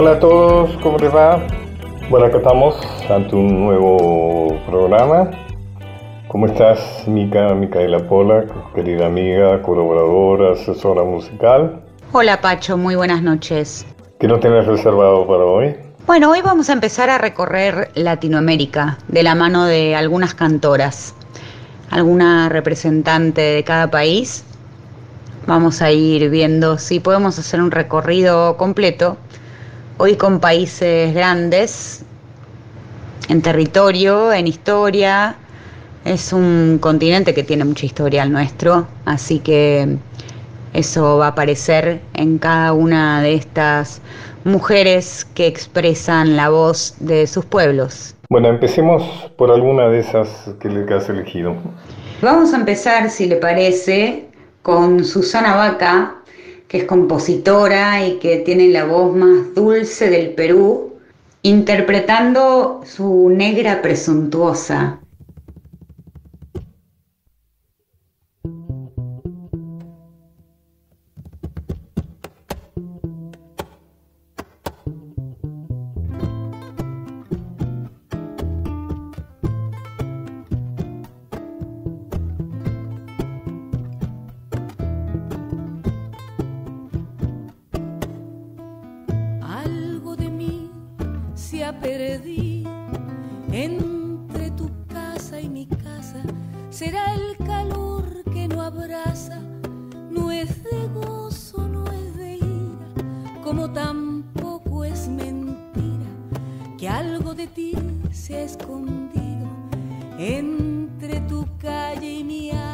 Hola a todos, ¿cómo les va? Bueno, acá estamos ante un nuevo programa. ¿Cómo estás, Mica, Micaela Pola, querida amiga, colaboradora, asesora musical? Hola, Pacho, muy buenas noches. ¿Qué nos tienes reservado para hoy? Bueno, hoy vamos a empezar a recorrer Latinoamérica de la mano de algunas cantoras, alguna representante de cada país. Vamos a ir viendo si podemos hacer un recorrido completo hoy con países grandes, en territorio, en historia. Es un continente que tiene mucha historia al nuestro, así que eso va a aparecer en cada una de estas mujeres que expresan la voz de sus pueblos. Bueno, empecemos por alguna de esas que le has elegido. Vamos a empezar, si le parece, con Susana Vaca, que es compositora y que tiene la voz más dulce del Perú, interpretando su negra presuntuosa. perdí. Entre tu casa y mi casa será el calor que no abraza. No es de gozo, no es de ira, como tampoco es mentira que algo de ti se ha escondido entre tu calle y mi alma.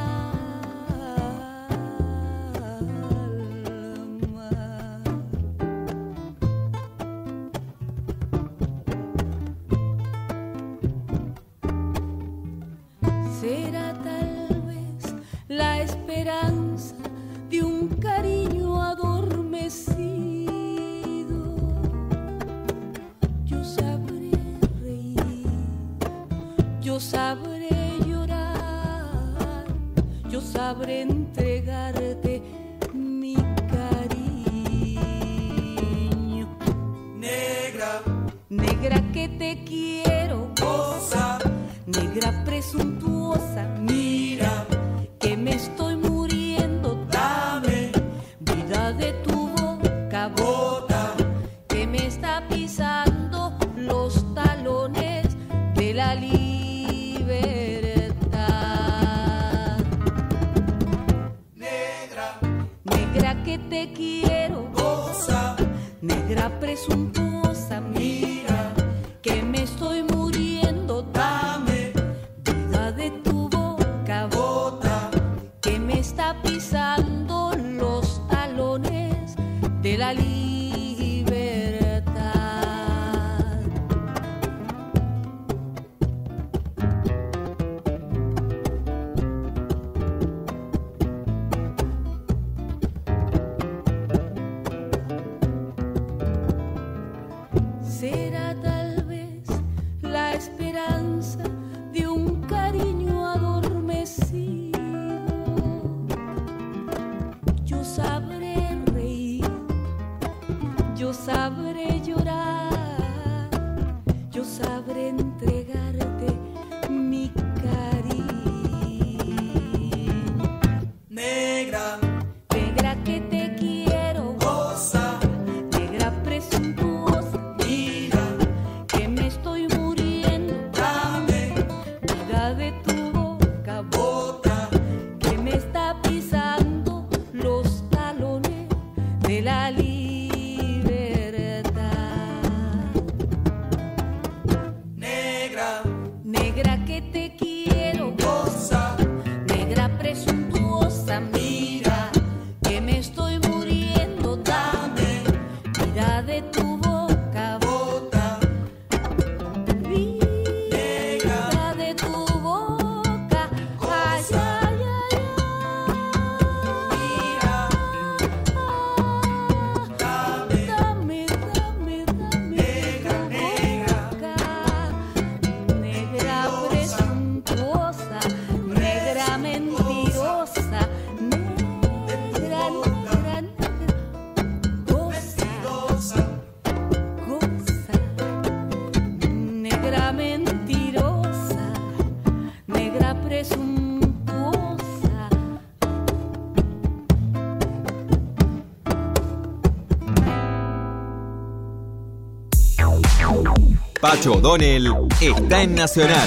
Pacho O'Donnell está en Nacional,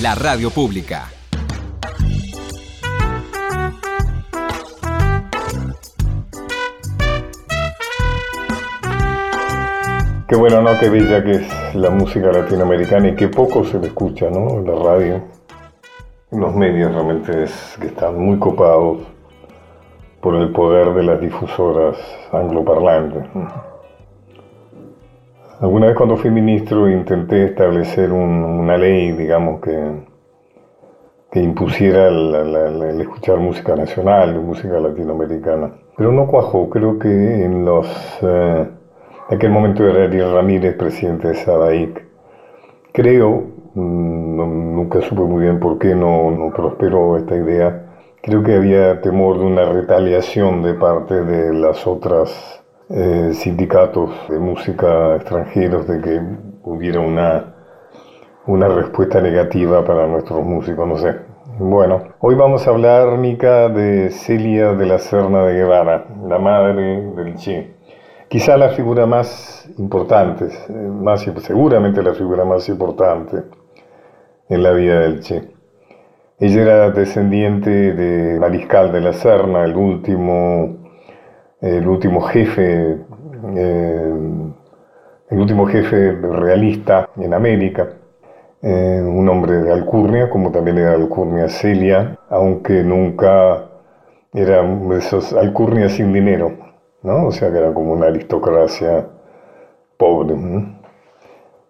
la radio pública. Qué bueno, ¿no? Qué bella que es la música latinoamericana y qué poco se le escucha, ¿no? En la radio. En los medios realmente es que están muy copados por el poder de las difusoras angloparlantes. Alguna vez cuando fui ministro intenté establecer una ley, digamos, que, que impusiera el, escuchar música nacional, música latinoamericana. Pero no cuajó, creo que en los... Eh, en aquel momento era Ariel Ramírez, presidente de SADAIC. Creo, mm, nunca supe muy bien por qué no, no prosperó esta idea, creo que había temor de una retaliación de parte de las otras eh, sindicatos de música extranjeros, de que hubiera una, una respuesta negativa para nuestros músicos, no sé. Bueno, hoy vamos a hablar, Mica, de Celia de la Serna de Guevara, la madre del Che. Quizá la figura más importante, más, seguramente la figura más importante en la vida del Che. Ella era descendiente de Mariscal de la Serna, el último, el último jefe, eh, el último jefe realista en América, eh, un hombre de alcurnia, como también era alcurnia Celia, aunque nunca era esos alcurnias sin dinero ¿no? O sea que era como una aristocracia pobre.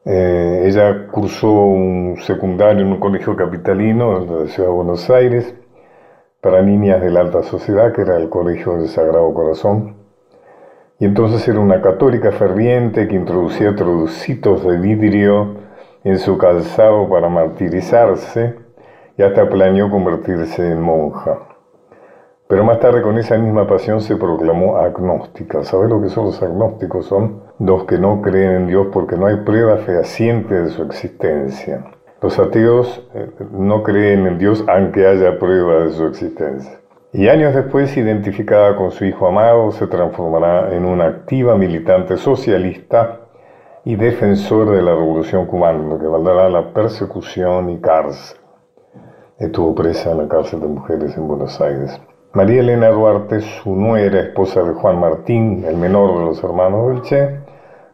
Eh, ella cursó un secundario en un colegio capitalino de la ciudad de Buenos Aires para niñas de la alta sociedad, que era el Colegio del Sagrado Corazón. Y entonces era una católica ferviente que introducía trocitos de vidrio en su calzado para martirizarse y hasta planeó convertirse en monja. Pero más tarde con esa misma pasión se proclamó agnóstica. ¿Sabes lo que son los agnósticos? Son los que no creen en Dios porque no hay prueba fehaciente de su existencia. Los ateos eh, no creen en Dios aunque haya prueba de su existencia. Y años después, identificada con su hijo amado, se transformará en una activa militante socialista y defensor de la revolución cubana, lo que valdrá la persecución y cárcel. Estuvo presa en la cárcel de mujeres en Buenos Aires. María Elena Duarte, su nuera, esposa de Juan Martín, el menor de los hermanos del Che,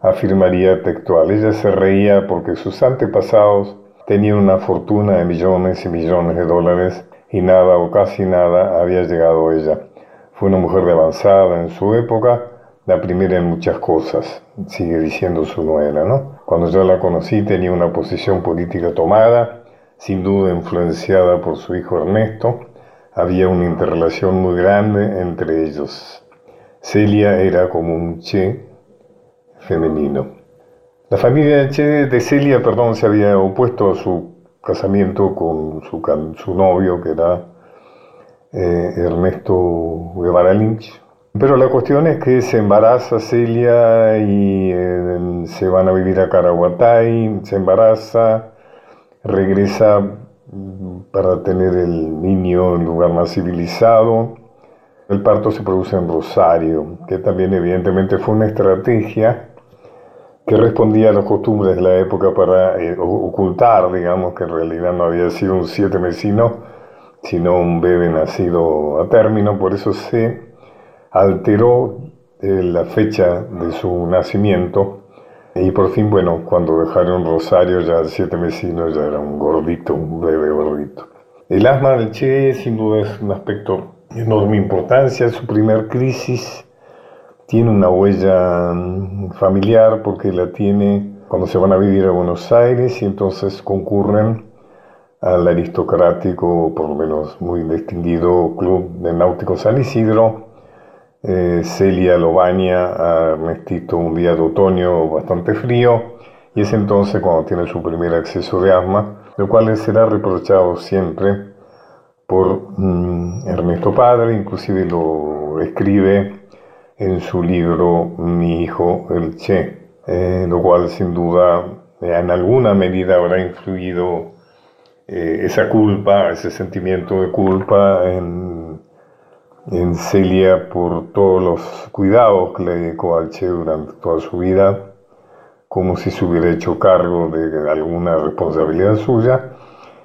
afirmaría textual, ella se reía porque sus antepasados tenían una fortuna de millones y millones de dólares y nada o casi nada había llegado a ella. Fue una mujer de avanzada en su época, la primera en muchas cosas, sigue diciendo su nuera, ¿no? Cuando yo la conocí tenía una posición política tomada, sin duda influenciada por su hijo Ernesto, había una interrelación muy grande entre ellos. Celia era como un Che femenino. La familia de, Celia perdón, se había opuesto a su casamiento con su, novio, que era eh, Ernesto Guevara Lynch. Pero la cuestión es que se embaraza Celia y eh, se van a vivir a Caraguatay, se embaraza, regresa para tener el niño en un lugar más civilizado. El parto se produce en Rosario, que también evidentemente fue una estrategia que respondía a las costumbres de la época para eh, ocultar, digamos, que en realidad no había sido un siete mesino, sino un bebé nacido a término, por eso se alteró eh, la fecha de su nacimiento y por fin, bueno, cuando dejaron Rosario, ya siete vecinos ya era un gordito, un bebé gordito. El asma del Che sin duda es un aspecto de enorme importancia. Su primer crisis tiene una huella mm, familiar porque la tiene cuando se van a vivir a Buenos Aires y entonces concurren al aristocrático, por lo menos muy distinguido Club de Náutico San Isidro, eh, Celia lo baña a Ernestito un día de otoño bastante frío y es entonces cuando tiene su primer acceso de asma, lo cual será reprochado siempre por mm, Ernesto Padre, inclusive lo escribe en su libro Mi hijo el Che, eh, lo cual sin duda en alguna medida habrá influido eh, esa culpa, ese sentimiento de culpa en en Celia por todos los cuidados que le dedicó al Che durante toda su vida, como si se hubiera hecho cargo de alguna responsabilidad suya.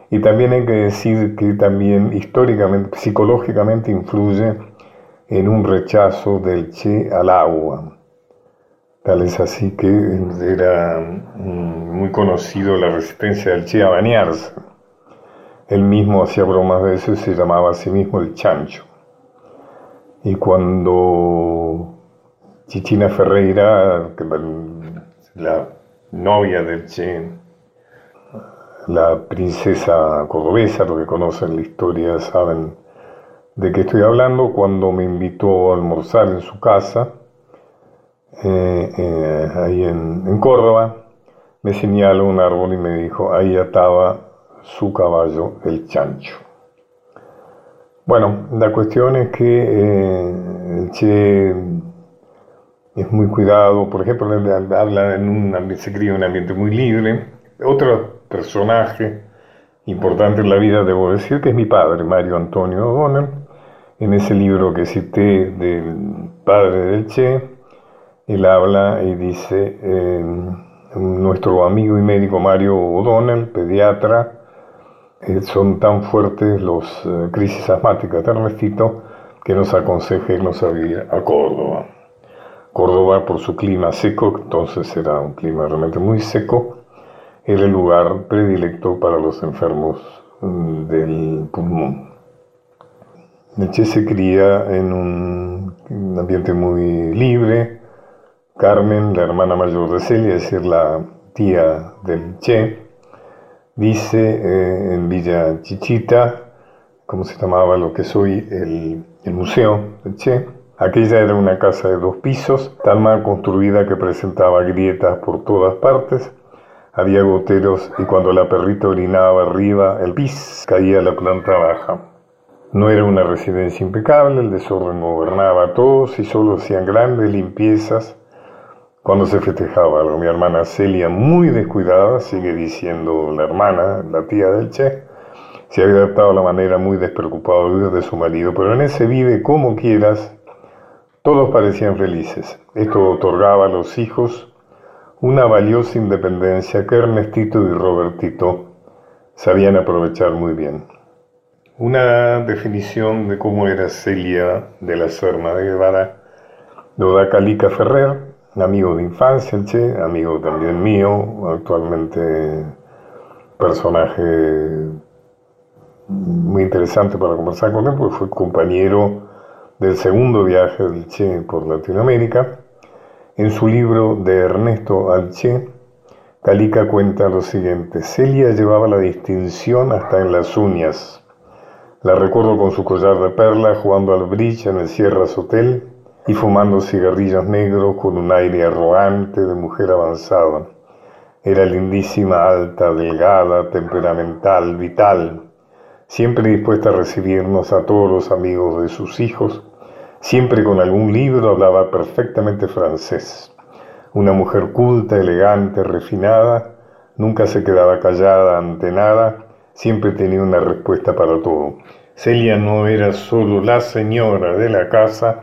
Y también hay que decir que también históricamente, psicológicamente influye en un rechazo del Che al agua. Tal es así que era mm, muy conocido la resistencia del Che a bañarse. Él mismo hacía bromas de eso y se llamaba a sí mismo el chancho. Y cuando Chichina Ferreira, la novia del Che, la princesa cordobesa, lo que conocen la historia saben de qué estoy hablando, cuando me invitó a almorzar en su casa, eh, eh, ahí en, Córdoba, me señaló un árbol y me dijo, ahí ataba su caballo, el chancho. Bueno, la cuestión es que eh, el Che es muy cuidado, por ejemplo, habla en un, se cría en un ambiente muy libre. Otro personaje importante en la vida, debo decir, que es mi padre, Mario Antonio O'Donnell. En ese libro que cité del padre del Che, él habla y dice, eh, nuestro amigo y médico Mario O'Donnell, pediatra, eh, son tan fuertes los eh, crisis asmáticas de Ernestito que nos aconseja irnos a vivir a Córdoba. Córdoba, por su clima seco, entonces era un clima realmente muy seco, era el lugar predilecto para los enfermos mm, del pulmón. Che se cría en un, un ambiente muy libre. Carmen, la hermana mayor de Celia, es decir, la tía del Che, dice eh, en Villa Chichita, como se llamaba lo que soy el, el museo del Che. Aquella era una casa de dos pisos, tan mal construida que presentaba grietas por todas partes. Había goteros y cuando la perrita orinaba arriba, el pis caía a la planta baja. No era una residencia impecable, el desorden gobernaba a todos y solo hacían grandes limpiezas cuando se festejaba algo. Mi hermana Celia, muy descuidada, sigue diciendo la hermana, la tía del Che, se había adaptado a la manera muy despreocupada de vivir de su marido, pero en ese vive como quieras, todos parecían felices. Esto otorgaba a los hijos una valiosa independencia que Ernestito y Robertito sabían aprovechar muy bien. Una definición de cómo era Celia de la Serna de Guevara lo da Calica Ferrer, amigo de infancia, Che, amigo también mío, actualmente personaje muy interesante para conversar con él, porque fue compañero del segundo viaje del Che por Latinoamérica. En su libro de Ernesto al Che, Calica cuenta lo siguiente, Celia llevaba la distinción hasta en las uñas. La recuerdo con su collar de perla jugando al bridge en el Sierras Hotel y fumando cigarrillos negros con un aire arrogante de mujer avanzada. Era lindísima, alta, delgada, temperamental, vital, siempre dispuesta a recibirnos a todos los amigos de sus hijos, siempre con algún libro hablaba perfectamente francés. Una mujer culta, elegante, refinada, nunca se quedaba callada ante nada, siempre tenía una respuesta para todo. Celia no era solo la señora de la casa,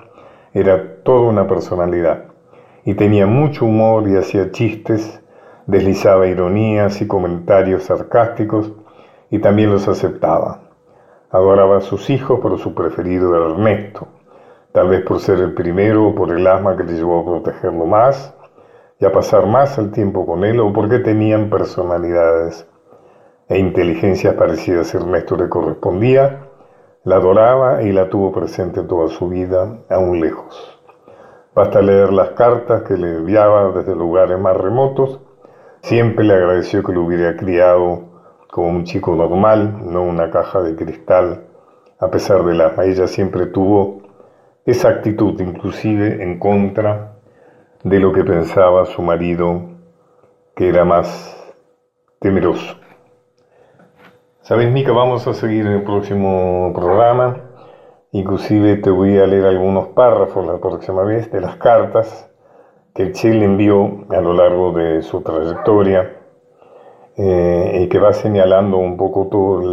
era toda una personalidad y tenía mucho humor y hacía chistes, deslizaba ironías y comentarios sarcásticos y también los aceptaba. Adoraba a sus hijos, pero su preferido era Ernesto, tal vez por ser el primero o por el asma que le llevó a protegerlo más y a pasar más el tiempo con él o porque tenían personalidades e inteligencias parecidas a Ernesto le correspondía la adoraba y la tuvo presente toda su vida, aún lejos. Basta leer las cartas que le enviaba desde lugares más remotos. Siempre le agradeció que lo hubiera criado como un chico normal, no una caja de cristal. A pesar de la ella siempre tuvo esa actitud, inclusive en contra de lo que pensaba su marido, que era más temeroso. Sabes, Mica, vamos a seguir en el próximo programa. Inclusive te voy a leer algunos párrafos la próxima vez de las cartas que el Che le envió a lo largo de su trayectoria eh, y que va señalando un poco toda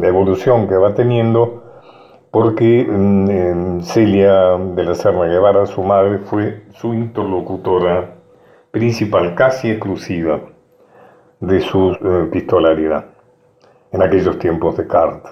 la evolución que va teniendo, porque mm, Celia de la Serna Guevara, su madre, fue su interlocutora principal, casi exclusiva, de su eh, pistolaridad en aquellos tiempos de carta.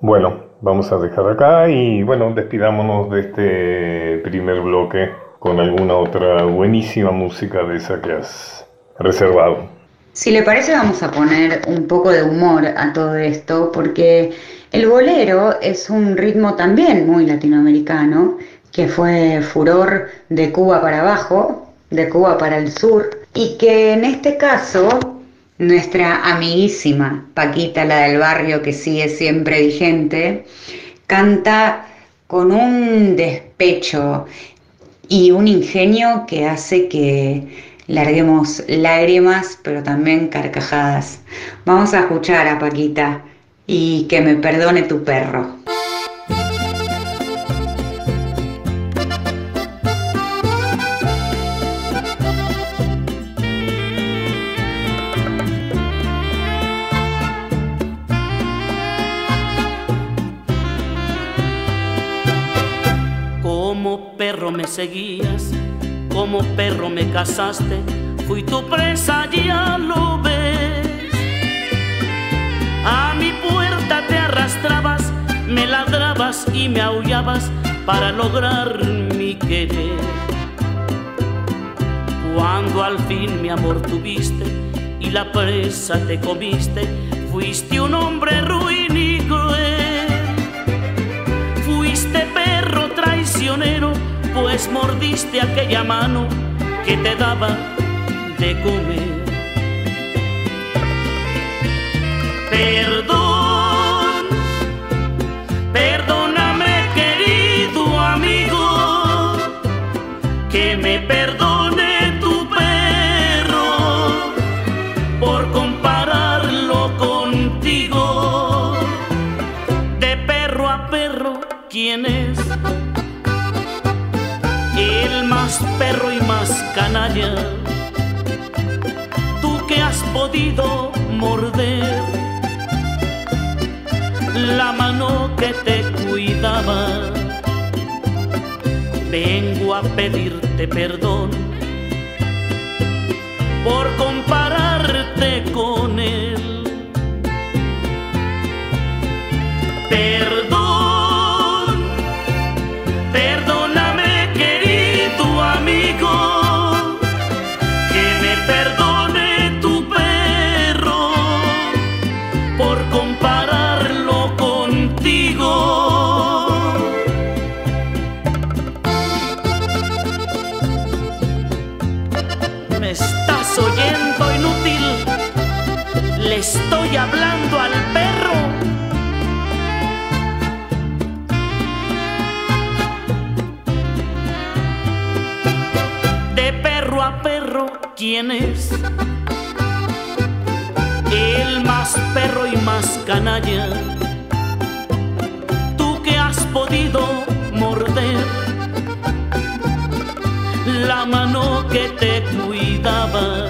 Bueno, vamos a dejar acá y bueno, despidámonos de este primer bloque con alguna otra buenísima música de esa que has reservado. Si le parece vamos a poner un poco de humor a todo esto porque el bolero es un ritmo también muy latinoamericano que fue furor de Cuba para abajo, de Cuba para el sur y que en este caso nuestra amiguísima Paquita, la del barrio que sigue siempre vigente, canta con un despecho y un ingenio que hace que larguemos lágrimas, pero también carcajadas. Vamos a escuchar a Paquita y que me perdone tu perro. Seguías, como perro me cazaste, fui tu presa, ya lo ves. A mi puerta te arrastrabas, me ladrabas y me aullabas para lograr mi querer. Cuando al fin mi amor tuviste y la presa te comiste, fuiste un hombre ruin y cruel. Fuiste perro traicionero pues mordiste aquella mano que te daba de comer. Perdón, perdóname querido amigo, que me perdone morder la mano que te cuidaba. Vengo a pedirte perdón por compararte con él. Perdón estoy hablando al perro. De perro a perro, ¿quién es? El más perro y más canalla. Tú que has podido morder la mano que te cuidaba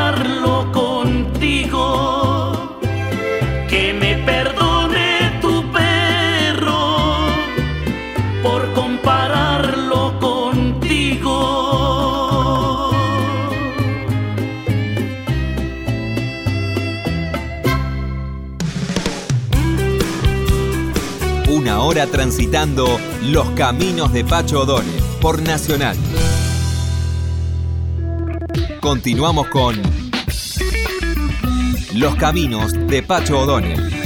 transitando los caminos de Pacho O'Donnell por Nacional. Continuamos con Los caminos de Pacho O'Donnell.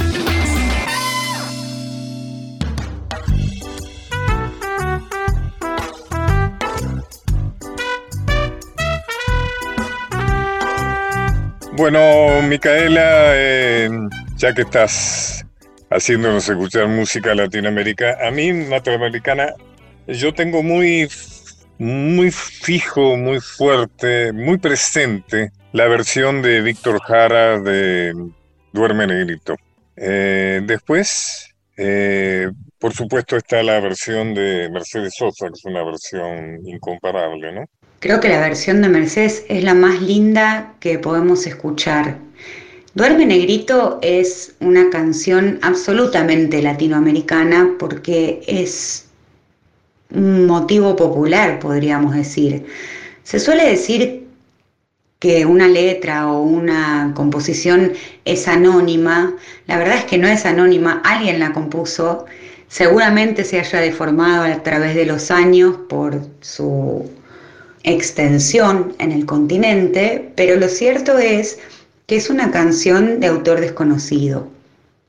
Bueno, Micaela, eh, ya que estás haciéndonos escuchar música latinoamericana. A mí, latinoamericana, yo tengo muy, muy fijo, muy fuerte, muy presente la versión de Víctor Jara de Duerme Negrito. Eh, después, eh, por supuesto, está la versión de Mercedes Sosa, que es una versión incomparable, ¿no? Creo que la versión de Mercedes es la más linda que podemos escuchar. Duerme Negrito es una canción absolutamente latinoamericana porque es un motivo popular, podríamos decir. Se suele decir que una letra o una composición es anónima. La verdad es que no es anónima, alguien la compuso. Seguramente se haya deformado a través de los años por su extensión en el continente, pero lo cierto es que es una canción de autor desconocido.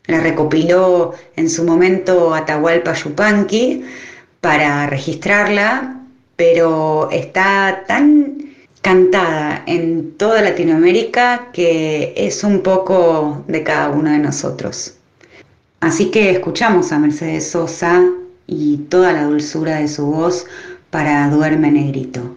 La recopiló en su momento Atahualpa Yupanqui para registrarla, pero está tan cantada en toda Latinoamérica que es un poco de cada uno de nosotros. Así que escuchamos a Mercedes Sosa y toda la dulzura de su voz para Duerme Negrito.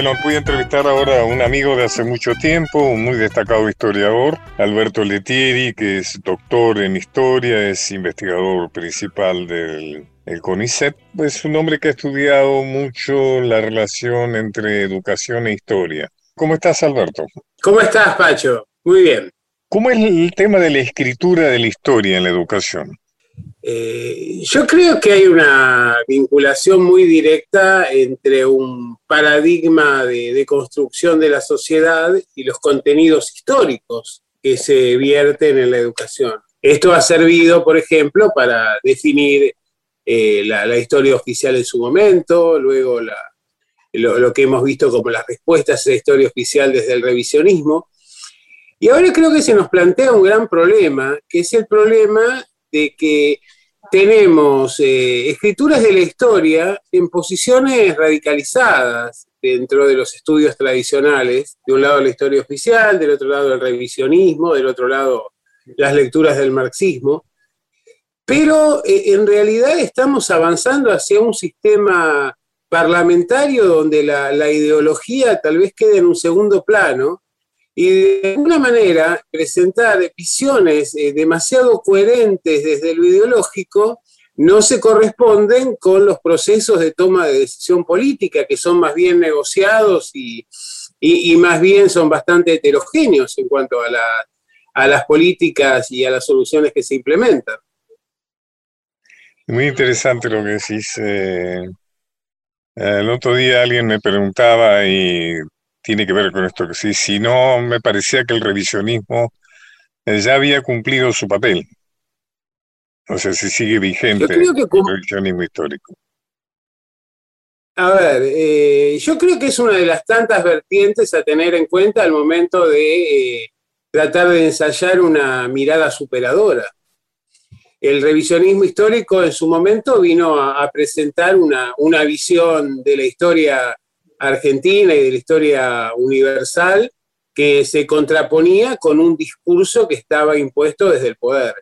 Bueno, voy a entrevistar ahora a un amigo de hace mucho tiempo, un muy destacado historiador, Alberto Letieri, que es doctor en historia, es investigador principal del CONICET. Es un hombre que ha estudiado mucho la relación entre educación e historia. ¿Cómo estás, Alberto? ¿Cómo estás, Pacho? Muy bien. ¿Cómo es el tema de la escritura de la historia en la educación? Eh, yo creo que hay una vinculación muy directa entre un paradigma de, construcción de la sociedad y los contenidos históricos que se vierten en la educación. Esto ha servido, por ejemplo, para definir eh, la, historia oficial en su momento, luego lo, lo, que hemos visto como las respuestas a la historia oficial desde el revisionismo, y ahora creo que se nos plantea un gran problema, que es el problema de que tenemos eh, escrituras de la historia en posiciones radicalizadas dentro de los estudios tradicionales, de un lado la historia oficial, del otro lado el revisionismo, del otro lado las lecturas del marxismo, pero eh, en realidad estamos avanzando hacia un sistema parlamentario donde la ideología tal vez quede en un segundo plano y de alguna manera presentar visiones eh, demasiado coherentes desde lo ideológico no se corresponden con los procesos de toma de decisión política, que son más bien negociados y, más bien son bastante heterogéneos en cuanto a, a las políticas y a las soluciones que se implementan. Muy interesante lo que decís. Eh, el otro día alguien me preguntaba y tiene que ver con esto que sí, si no me parecía que el revisionismo eh, ya había cumplido su papel. O sea, si sigue vigente el revisionismo histórico. A ver, eh, yo creo que es una de las tantas vertientes a tener en cuenta al momento de tratar de ensayar una mirada superadora el revisionismo histórico en su momento vino a, presentar una, visión de la historia argentina y de la historia universal que se contraponía con un discurso que estaba impuesto desde el poder.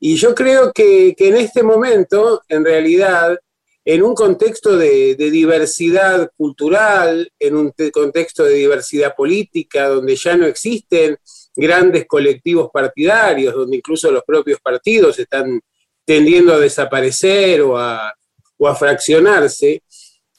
Y yo creo que, en este momento, en realidad, en un contexto de, de, diversidad cultural, en un contexto de diversidad política, donde ya no existen grandes colectivos partidarios, donde incluso los propios partidos están tendiendo a desaparecer o a, fraccionarse,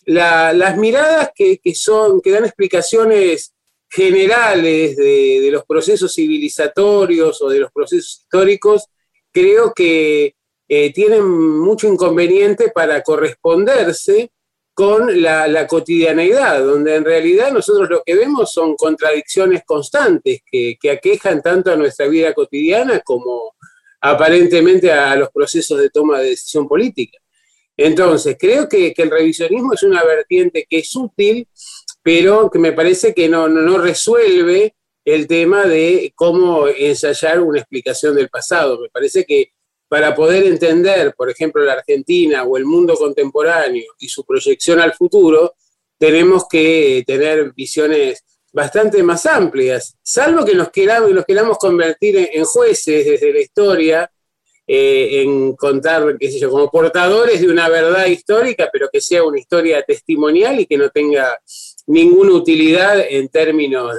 las miradas que, son, que dan explicaciones generales de, los procesos civilizatorios o de los procesos históricos, creo que eh, tienen mucho inconveniente para corresponderse con la, cotidianeidad, donde en realidad nosotros lo que vemos son contradicciones constantes que, aquejan tanto a nuestra vida cotidiana como aparentemente a los procesos de toma de decisión política. Entonces, creo que, el revisionismo es una vertiente que es útil, pero que me parece que no, no resuelve el tema de cómo ensayar una explicación del pasado. Me parece que para poder entender, por ejemplo, la Argentina o el mundo contemporáneo y su proyección al futuro, tenemos que tener visiones bastante más amplias, salvo que nos queramos, nos queramos convertir en, jueces desde la historia, eh, en contar, qué sé yo, como portadores de una verdad histórica, pero que sea una historia testimonial y que no tenga ninguna utilidad en términos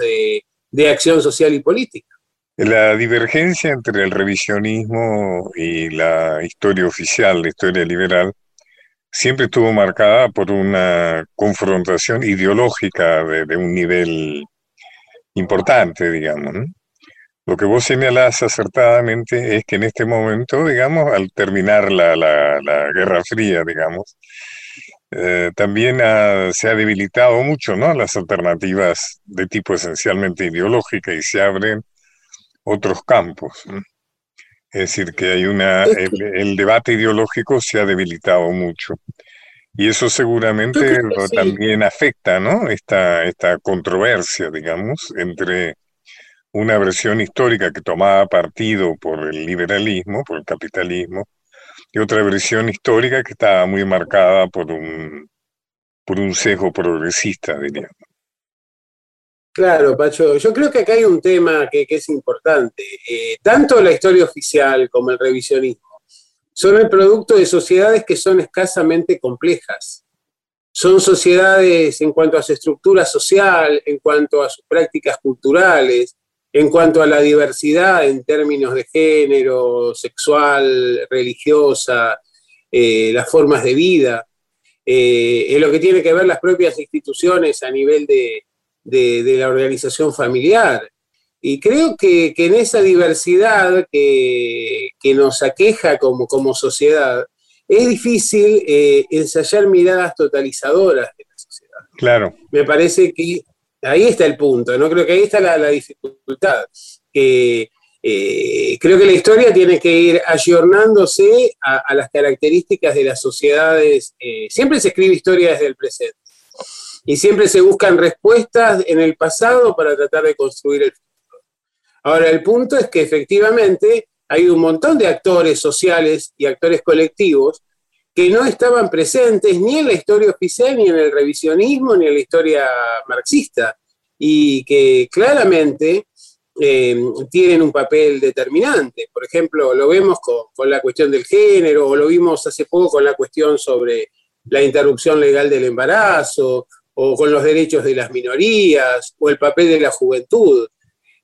de acción social y política. La divergencia entre el revisionismo y la historia oficial, la historia liberal, siempre estuvo marcada por una confrontación ideológica de, un nivel importante, digamos. Lo que vos señalás acertadamente es que en este momento, digamos, al terminar la, Guerra Fría, digamos, eh, también se ha debilitado mucho, ¿no? Las alternativas de tipo esencialmente ideológica y se abren otros campos. Es decir, que hay una, el, debate ideológico se ha debilitado mucho. Y eso seguramente también afecta, ¿no? Esta, esta controversia, digamos, entre una versión histórica que tomaba partido por el liberalismo, por el capitalismo, y otra versión histórica que estaba muy marcada por un, por un sesgo progresista, diríamos. Claro, Pacho, yo creo que acá hay un tema que, es importante. Eh, tanto la historia oficial como el revisionismo son el producto de sociedades que son escasamente complejas. Son sociedades en cuanto a su estructura social, en cuanto a sus prácticas culturales, en cuanto a la diversidad en términos de género, sexual, religiosa, eh, las formas de vida, eh, en lo que tiene que ver las propias instituciones a nivel de, de, la organización familiar. Y creo que, en esa diversidad que, nos aqueja como, como sociedad, es difícil eh, ensayar miradas totalizadoras de la sociedad. Claro. Me parece que ahí está el punto, ¿no? Creo que ahí está la, dificultad. Eh, creo que la historia tiene que ir ayornándose a, las características de las sociedades. Eh, siempre se escribe historia desde el presente y siempre se buscan respuestas en el pasado para tratar de construir el futuro. Ahora, el punto es que efectivamente hay un montón de actores sociales y actores colectivos que no estaban presentes ni en la historia oficial, ni en el revisionismo, ni en la historia marxista, y que claramente eh, tienen un papel determinante. Por ejemplo, lo vemos con, la cuestión del género, o lo vimos hace poco con la cuestión sobre la interrupción legal del embarazo, o con los derechos de las minorías, o el papel de la juventud.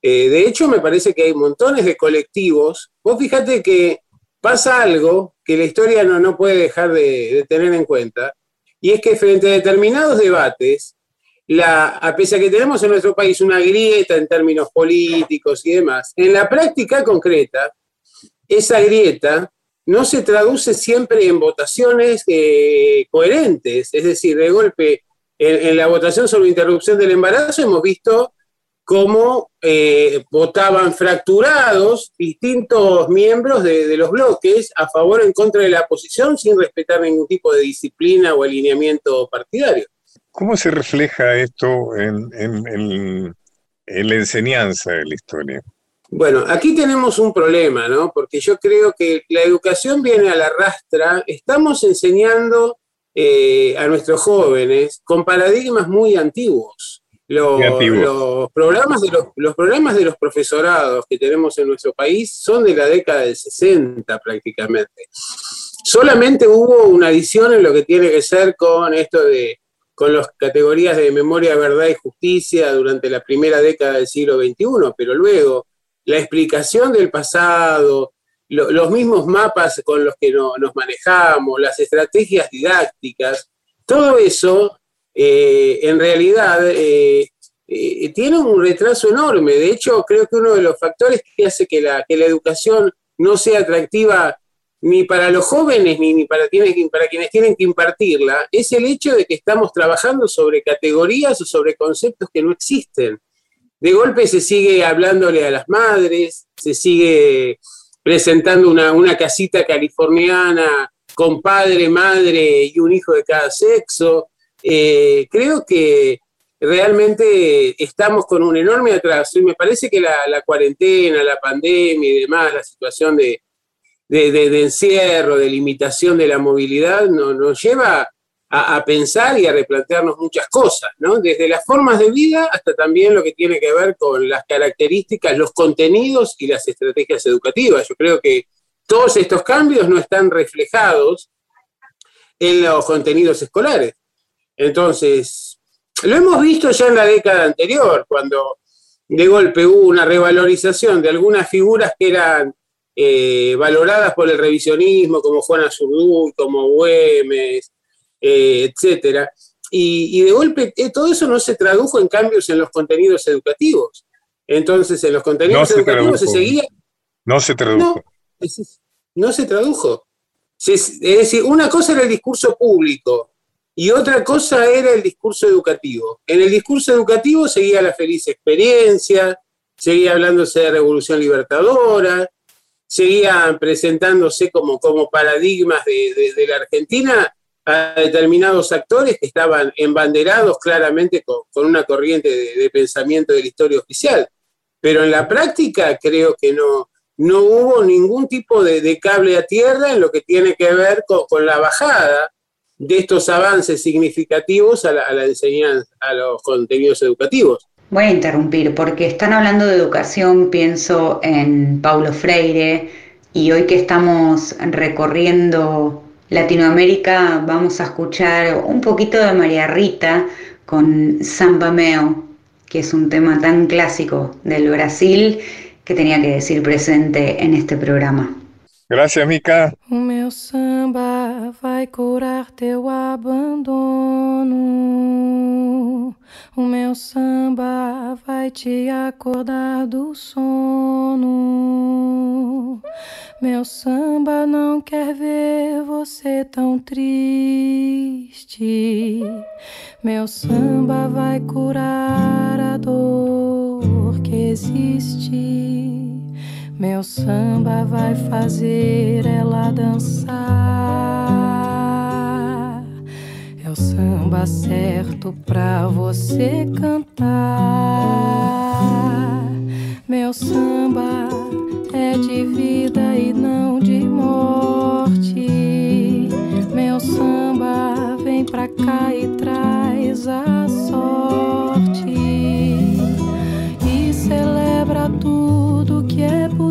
Eh, de hecho, me parece que hay montones de colectivos. Vos fíjate que pasa algo que la historia no, no puede dejar de, tener en cuenta, y es que frente a determinados debates, la, a pesar que tenemos en nuestro país una grieta en términos políticos y demás, en la práctica concreta, esa grieta no se traduce siempre en votaciones eh, coherentes, es decir, de golpe, en, en, la votación sobre interrupción del embarazo hemos visto cómo eh, votaban fracturados distintos miembros de, los bloques a favor o en contra de la oposición sin respetar ningún tipo de disciplina o alineamiento partidario. ¿Cómo se refleja esto en, en la enseñanza de la historia? Bueno, aquí tenemos un problema, ¿no? Porque yo creo que la educación viene a la rastra. Estamos enseñando eh, a nuestros jóvenes con paradigmas muy antiguos. Los, programas de los, los, programas de los profesorados que tenemos en nuestro país son de la década del 60 prácticamente. Solamente hubo una adición en lo que tiene que ser con esto de con las categorías de memoria, verdad y justicia durante la primera década del siglo XXI, pero luego la explicación del pasado, los mismos mapas con los que nos manejamos, las estrategias didácticas, todo eso eh, en realidad eh, eh, tiene un retraso enorme. De hecho, creo que uno de los factores que hace que la, que la educación no sea atractiva ni para los jóvenes ni, para, quienes, para quienes tienen que impartirla, es el hecho de que estamos trabajando sobre categorías o sobre conceptos que no existen. De golpe se sigue hablándole a las madres, se sigue presentando una, una casita californiana con padre, madre y un hijo de cada sexo. Eh, creo que realmente estamos con un enorme atraso y me parece que la, cuarentena, la pandemia y demás, la situación de, de, encierro, de limitación de la movilidad, nos lleva a, pensar y a replantearnos muchas cosas, ¿no? Desde las formas de vida hasta también lo que tiene que ver con las características, los contenidos y las estrategias educativas. Yo creo que todos estos cambios no están reflejados en los contenidos escolares. Entonces, lo hemos visto ya en la década anterior, cuando de golpe hubo una revalorización de algunas figuras que eran eh, valoradas por el revisionismo, como Juana Zurduy, como Güemes, eh, etcétera. Y, de golpe eh, todo eso no se tradujo en cambios en los contenidos educativos. Entonces, en los contenidos educativos se, seguía. No se tradujo. No, se tradujo. Es decir, una cosa era el discurso público y otra cosa era el discurso educativo. En el discurso educativo seguía la feliz experiencia, seguía hablándose de revolución libertadora, seguía presentándose como, paradigmas de, la Argentina a determinados actores que estaban embanderados claramente con, una corriente de, pensamiento de la historia oficial. Pero en la práctica creo que no, no hubo ningún tipo de, cable a tierra en lo que tiene que ver con la bajada de estos avances significativos a la, enseñanza, a los contenidos educativos. Voy a interrumpir porque están hablando de educación, pienso en Paulo Freire y hoy que estamos recorriendo Latinoamérica vamos a escuchar un poquito de María Rita con Samba Meo, que es un tema tan clásico del Brasil que tenía que decir presente en este programa. Gracias, Mica. O meu samba vai curar teu abandono. O meu samba vai te acordar do sono. Meu samba não quer ver você tão triste. Meu samba vai curar a dor que existe. Meu samba vai fazer ela dançar. É o samba certo pra você cantar. Meu samba é de vida e não de morte. Meu samba vem pra cá e traz a sorte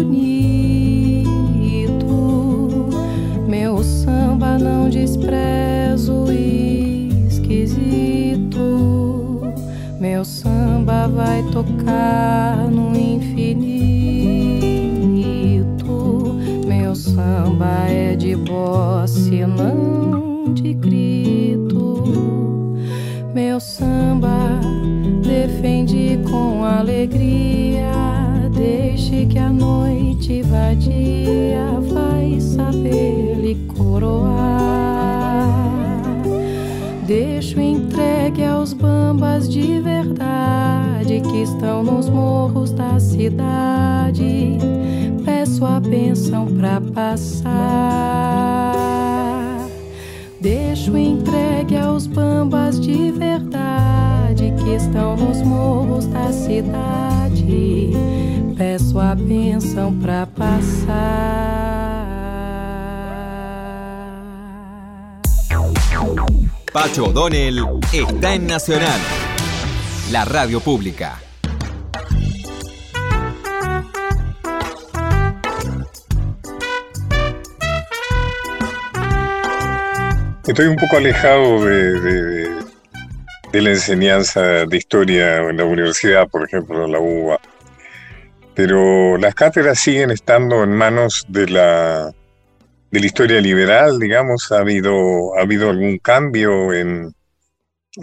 bonito. Meu samba não desprezo esquisito. Meu samba vai tocar no infinito. Meu samba é de bosse, não de grito. Meu samba defende com alegria Noite vadia vai saber lhe coroar. Deixo entregue aos bambas de verdade que estão nos morros da cidade. Peço a benção pra passar. Deixo entregue aos bambas de verdade que estão nos morros da cidade. Peço a benção pra passar. Pacho O'Donnell está en Nacional, la radio pública. Estoy un poco alejado de, de- de la enseñanza de historia en la universidad, por ejemplo, en la UBA. Pero las cátedras siguen estando en manos de la, de la historia liberal, digamos. ¿Ha habido, ha habido algún cambio en,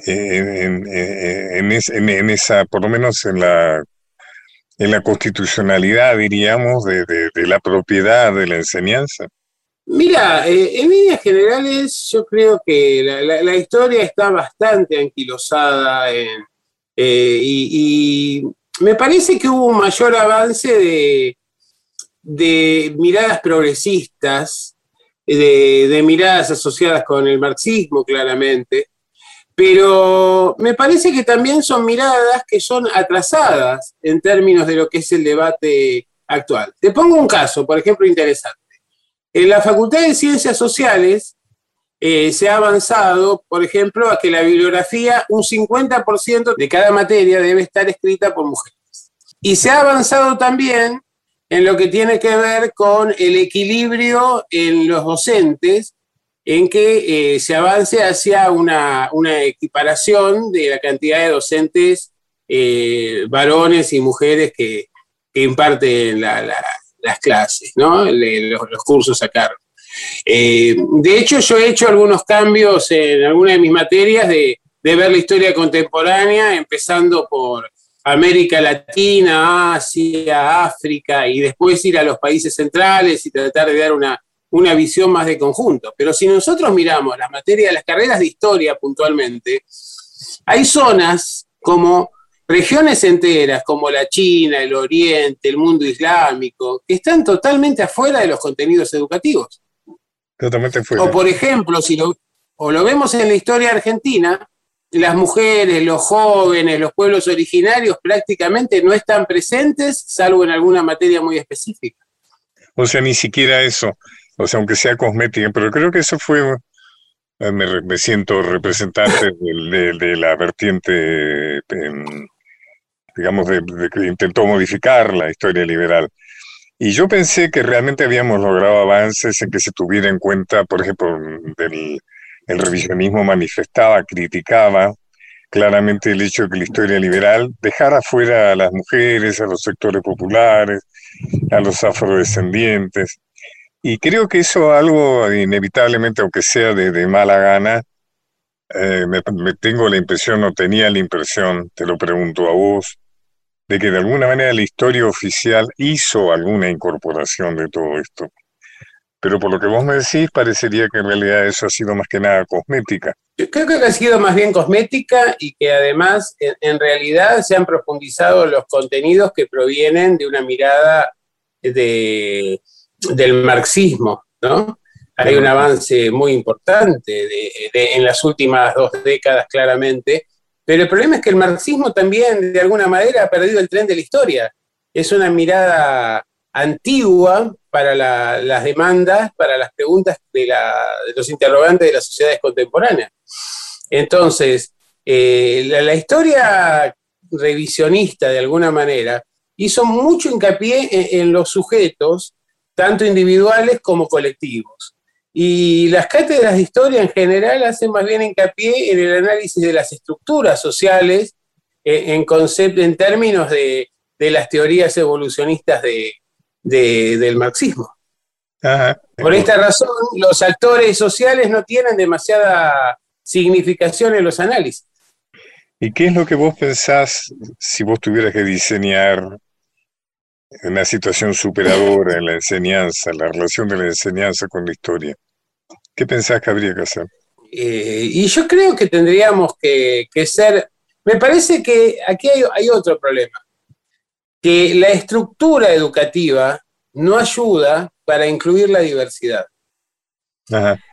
en, en- en es- en- en esa, por lo menos en la, en la constitucionalidad, diríamos, de, de- la propiedad de la enseñanza? Mira, eh, en líneas generales yo creo que la, historia está bastante anquilosada eh, y me parece que hubo un mayor avance de, miradas progresistas, de, de miradas asociadas con el marxismo claramente, pero me parece que también son miradas que son atrasadas en términos de lo que es el debate actual. Te pongo un caso, por ejemplo, interesante. En la Facultad de Ciencias Sociales eh, se ha avanzado, por ejemplo, a que la bibliografía, un 50% de cada materia debe estar escrita por mujeres. Y se ha avanzado también en lo que tiene que ver con el equilibrio en los docentes, en que eh, se avance hacia una, equiparación de la cantidad de docentes eh, varones y mujeres que, imparten la- la- las clases, ¿no? Los, los cursos a cargo. Eh, de hecho, yo he hecho algunos cambios en algunas de mis materias de, de ver la historia contemporánea, empezando por América Latina, Asia, África, y después ir a los países centrales y tratar de dar una, una visión más de conjunto. Pero si nosotros miramos las materias, las carreras de historia puntualmente, hay zonas como regiones enteras como la China, el Oriente, el mundo islámico, que están totalmente afuera de los contenidos educativos. Totalmente fuera. O por ejemplo, si lo, o lo vemos en la historia argentina, las mujeres, los jóvenes, los pueblos originarios prácticamente no están presentes, salvo en alguna materia muy específica. O sea, ni siquiera eso, o sea, aunque sea cosmética, pero creo que eso fue, eh, me, me siento representante de la vertiente, em, digamos, de, de que intentó modificar la historia liberal. Y yo pensé que realmente habíamos logrado avances en que se tuviera en cuenta, por ejemplo, del, el revisionismo manifestaba, criticaba claramente el hecho de que la historia liberal dejara fuera a las mujeres, a los sectores populares, a los afrodescendientes. Y creo que eso algo inevitablemente, aunque sea de, mala gana, eh, me, me tengo la impresión, o tenía la impresión, te lo pregunto a vos, de que de alguna manera la historia oficial hizo alguna incorporación de todo esto. Pero por lo que vos me decís, parecería que en realidad eso ha sido más que nada cosmética. Yo creo que ha sido más bien cosmética y que además en, en realidad se han profundizado los contenidos que provienen de una mirada de, del marxismo, ¿no? Hay un avance muy importante de- de- en las últimas dos décadas, claramente, pero el problema es que el marxismo también, de alguna manera, ha perdido el tren de la historia. Es una mirada antigua para la- las demandas, para las preguntas de, los interrogantes de las sociedades contemporáneas. Entonces, eh, la, historia revisionista, de alguna manera, hizo mucho hincapié en los sujetos, tanto individuales como colectivos. Y las cátedras de historia en general hacen más bien hincapié en el análisis de las estructuras sociales eh, en, concepto, en términos de, de las teorías evolucionistas de- de- del marxismo. Por esta razón, los actores sociales no tienen demasiada significación en los análisis. ¿Y qué es lo que vos pensás si vos tuvieras que diseñar una situación superadora en la enseñanza, la relación de la enseñanza con la historia? ¿Qué pensás que habría que hacer? Eh, y yo creo que tendríamos que, ser, me parece que aquí hay, otro problema, que la estructura educativa no ayuda para incluir la diversidad.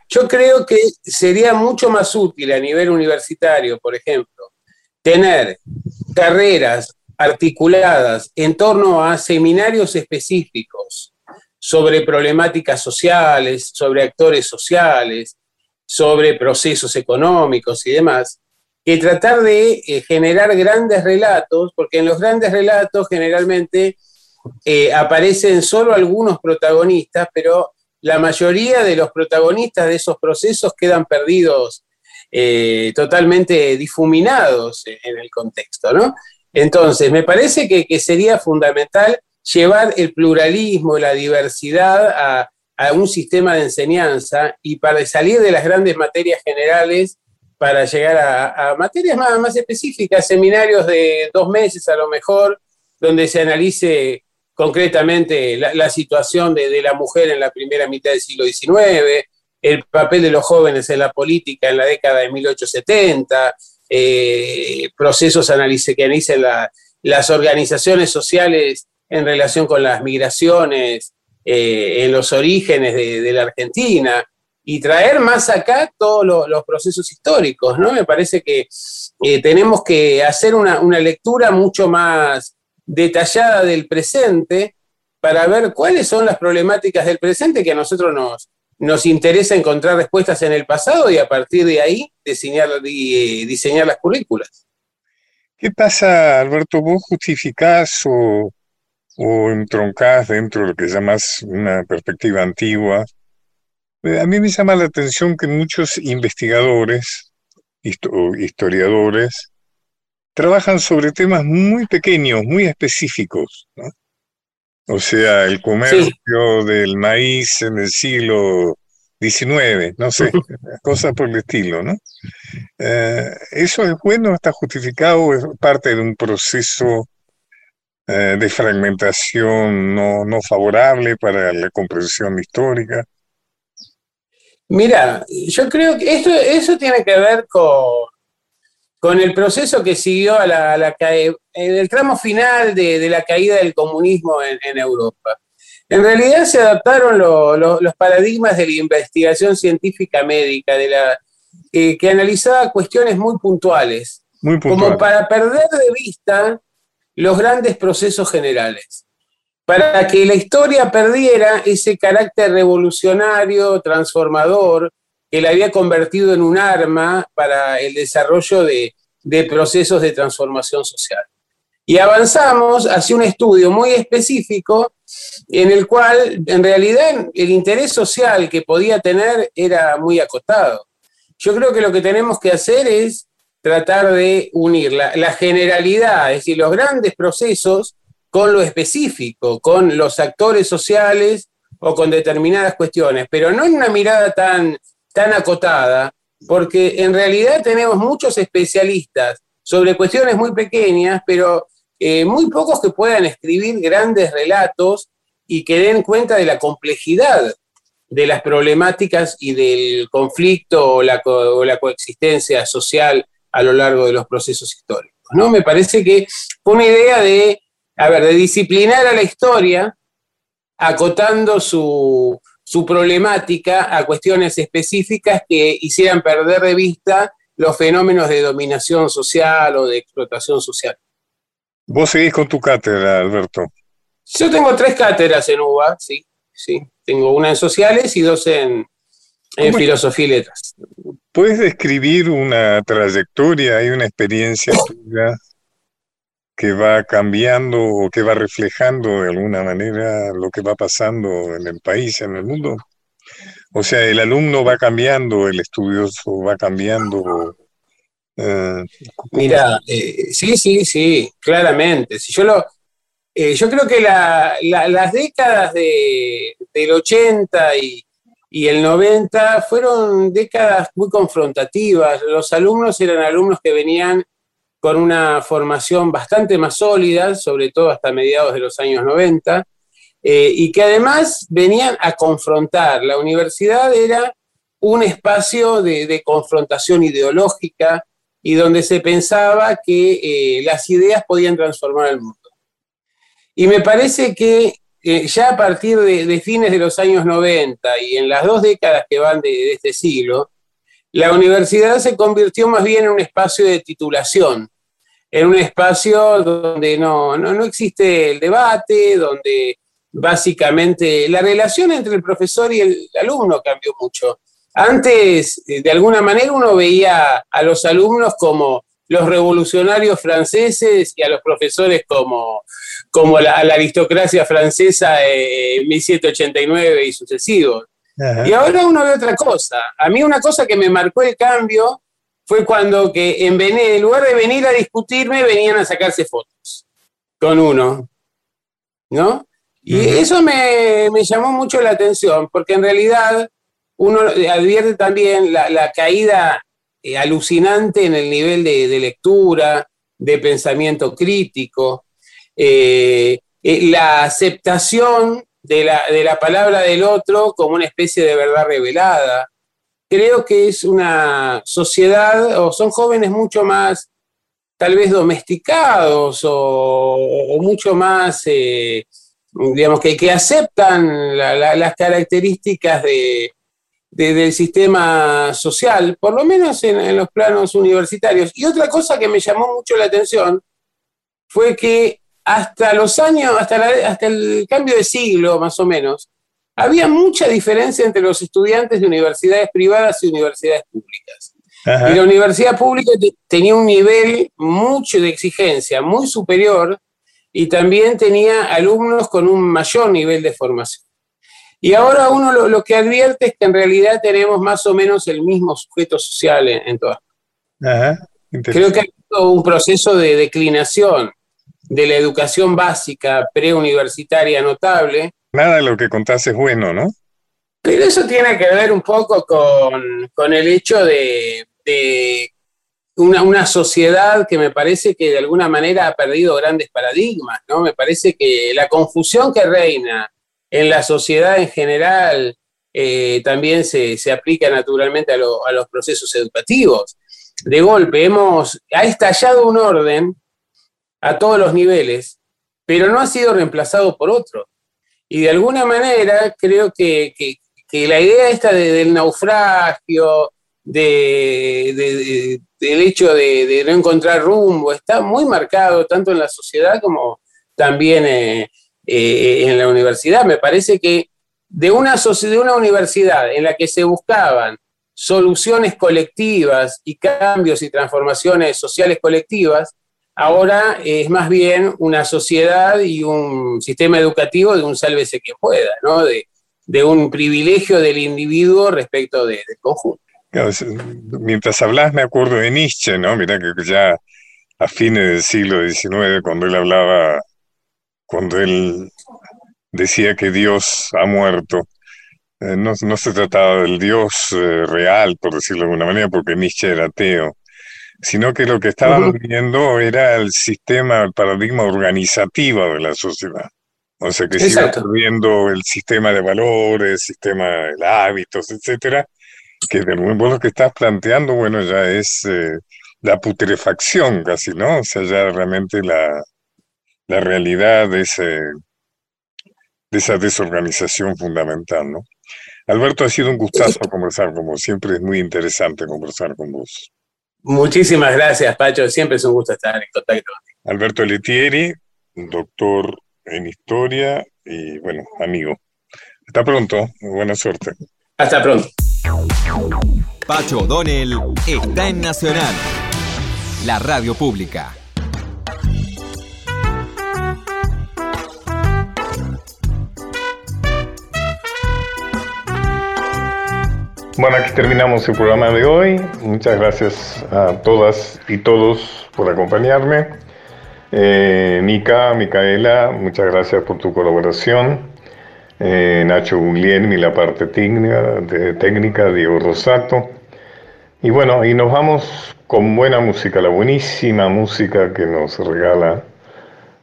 Yo creo que sería mucho más útil a nivel universitario, por ejemplo, tener carreras articuladas en torno a seminarios específicos sobre problemáticas sociales, sobre actores sociales, sobre procesos económicos y demás, que tratar de eh, generar grandes relatos, porque en los grandes relatos generalmente eh, aparecen solo algunos protagonistas, pero la mayoría de los protagonistas de esos procesos quedan perdidos, eh, totalmente difuminados en el contexto, ¿no? Entonces, me parece que, sería fundamental llevar el pluralismo la diversidad a, un sistema de enseñanza y para salir de las grandes materias generales para llegar a, materias más, más, específicas, seminarios de dos meses a lo mejor, donde se analice concretamente la, situación de, la mujer en la primera mitad del siglo XIX, el papel de los jóvenes en la política en la década de 1870, eh, procesos analice, que analicen las organizaciones sociales en relación con las migraciones eh, en los orígenes de, la Argentina y traer más acá todos los procesos históricos, ¿no? Me parece que eh, tenemos que hacer una, lectura mucho más detallada del presente para ver cuáles son las problemáticas del presente que a nosotros nos, nos interesa encontrar respuestas en el pasado y a partir de ahí diseñar, eh, las currículas. ¿Qué pasa, Alberto? ¿Vos justificás o o dentro de lo que llamas una perspectiva antigua. Eh, a mí me llama la atención que muchos investigadores, historiadores, trabajan sobre temas muy pequeños, muy específicos. O sea, el comercio del maíz en el siglo XIX, no sé, cosas por el estilo, ¿no? Eh, ¿Eso es bueno, está justificado, es parte de un proceso eh, de fragmentación no, no favorable para la comprensión histórica? Mira, yo creo que esto, eso tiene que ver con, con el proceso que siguió a la, la en el tramo final de, de, la caída del comunismo en, en Europa. En realidad se adaptaron los paradigmas de la investigación científica médica, de la, eh, que analizaba cuestiones muy puntuales, muy puntuales, como para perder de vista los grandes procesos generales, para que la historia perdiera ese carácter revolucionario, transformador, que la había convertido en un arma para el desarrollo de, procesos de transformación social. Y avanzamos hacia un estudio muy específico en el cual en realidad el interés social que podía tener era muy acotado. Yo creo que lo que tenemos que hacer es tratar de unir la, generalidad, es decir, los grandes procesos con lo específico, con los actores sociales o con determinadas cuestiones, pero no en una mirada tan, tan acotada, porque en realidad tenemos muchos especialistas sobre cuestiones muy pequeñas, pero eh, muy pocos que puedan escribir grandes relatos y que den cuenta de la complejidad de las problemáticas y del conflicto o la, coexistencia social a lo largo de los procesos históricos. ¿no? Me parece que fue una idea de, a de disciplinar a la historia, acotando su, problemática a cuestiones específicas que hicieran perder de vista los fenómenos de dominación social o de explotación social. Vos seguís con tu cátedra, Alberto. Yo tengo tres cátedras en UBA, sí, sí. Tengo una en sociales y dos en, en filosofía y letras. ¿Puedes describir una trayectoria y una experiencia tuya que va cambiando o que va reflejando de alguna manera lo que va pasando en el país, en el mundo? O sea, el alumno va cambiando, el estudioso va cambiando. Eh, Mira, eh, sí, sí, sí, claramente. Si yo lo, eh, yo creo que las décadas del 80 y, el 90 fueron décadas muy confrontativas. Los alumnos eran alumnos que venían con una formación bastante más sólida, sobre todo hasta mediados de los años 90, eh, y que además venían a confrontar. La universidad era un espacio de, confrontación ideológica y donde se pensaba que eh, las ideas podían transformar el mundo. Y me parece que eh, ya a partir de, fines de los años 90 y en las dos décadas que van de este siglo, la universidad se convirtió más bien en un espacio de titulación, en un espacio donde no, no, existe el debate, donde básicamente la relación entre el profesor y el alumno cambió mucho. Antes, eh, de alguna manera, uno veía a los alumnos como los revolucionarios franceses y a los profesores como, como la, aristocracia francesa en 1789 y sucesivos. Y ahora uno ve otra cosa. A mí una cosa que me marcó el cambio fue cuando que en, en lugar de venir a discutirme, venían a sacarse fotos con uno. ¿No? Y eso me, llamó mucho la atención, porque en realidad uno advierte también la, caída eh, alucinante en el nivel de, lectura, de pensamiento crítico, eh, eh, la aceptación de la, palabra del otro como una especie de verdad revelada. Creo que es una sociedad, o son jóvenes mucho más, tal vez domesticados, o, mucho más, eh, digamos, que, que aceptan las características del sistema social, por lo menos en, en los planos universitarios. Y otra cosa que me llamó mucho la atención fue que hasta los años, hasta, hasta el cambio de siglo más o menos, había mucha diferencia entre los estudiantes de universidades privadas y universidades públicas. Y la universidad pública tenía un nivel mucho de exigencia, muy superior, y también tenía alumnos con un mayor nivel de formación. Y ahora uno lo, que advierte es que en realidad tenemos más o menos el mismo sujeto social en, todas. Creo que ha habido un proceso de declinación de la educación básica preuniversitaria notable. Nada de lo que contás es bueno, ¿no? Pero eso tiene que ver un poco con, el hecho de, una, una, sociedad que me parece que de alguna manera ha perdido grandes paradigmas, ¿no? Me parece que la confusión que reina en la sociedad en general eh, también se, aplica naturalmente a, a los procesos educativos. De golpe hemos, ha estallado un orden a todos los niveles, pero no ha sido reemplazado por otro. Y de alguna manera creo que, la idea esta del naufragio, del hecho de, no encontrar rumbo, está muy marcado tanto en la sociedad como también eh, eh, en la universidad. Me parece que de una, de una universidad en la que se buscaban soluciones colectivas y cambios y transformaciones sociales colectivas, Ahora es más bien una sociedad y un sistema educativo de un sálvese que pueda, ¿no? de, un privilegio del individuo respecto del conjunto. mientras hablas me acuerdo de Nietzsche, ¿no? Mira que ya a fines del siglo XIX, cuando él hablaba, cuando él decía que Dios ha muerto, eh, no, se trataba del Dios eh, real, por decirlo de alguna manera, porque Nietzsche era ateo, sino que lo que estaban viendo era el sistema, el paradigma organizativo de la sociedad. O sea, que sigue perdiendo el sistema de valores, el sistema de hábitos, etcétera, que de nuevo lo que estás planteando, bueno, ya es eh, la putrefacción casi, ¿no? O sea, ya realmente la, la realidad de, ese, de esa desorganización fundamental, ¿no? Alberto, ha sido un gustazo conversar, como siempre es muy interesante conversar con vos. Muchísimas gracias, Pacho. Siempre es un gusto estar en contacto. Alberto Letieri, doctor en historia y, bueno, amigo. Hasta pronto. Buena suerte. Hasta pronto. Pacho O'Donnell está en Nacional, la radio pública. Bueno, aquí terminamos el programa de hoy. Muchas gracias a todas y todos por acompañarme. Eh, Mica, Micaela, muchas gracias por tu colaboración. Eh, Nacho Guglielmi, la parte técnica, de, técnica, Diego Rosato. Y bueno, y nos vamos con buena música, la buenísima música que nos regala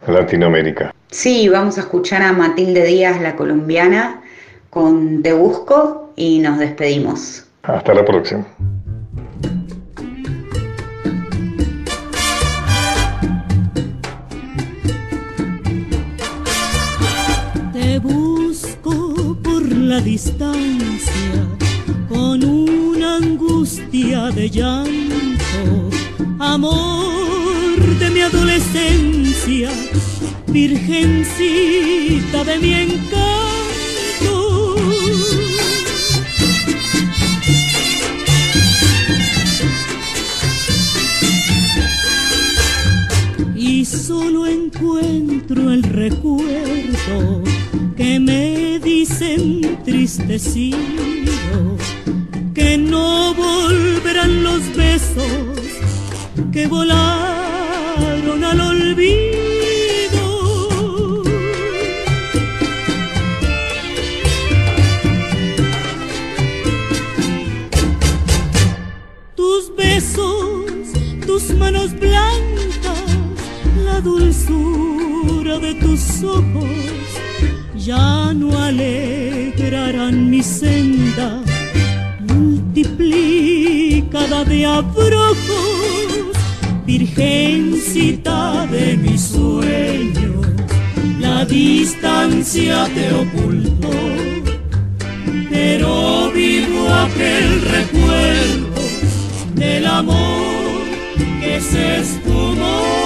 Latinoamérica. Sí, vamos a escuchar a Matilde Díaz, la colombiana, con Te Busco y nos despedimos. Hasta la próxima. Te busco por la distancia con una angustia de llanto, amor de mi adolescencia, virgencita de mi encanto. Solo encuentro el recuerdo que me dice entristecido que no volverán los besos que volaron al olvido. Tus besos, tus manos blancas, la dulzura de tus ojos ya no alegrarán mi senda multiplicada de abrojos, virgencita de mi sueño, la distancia te ocultó, pero vivo aquel recuerdo del amor que se esfumó.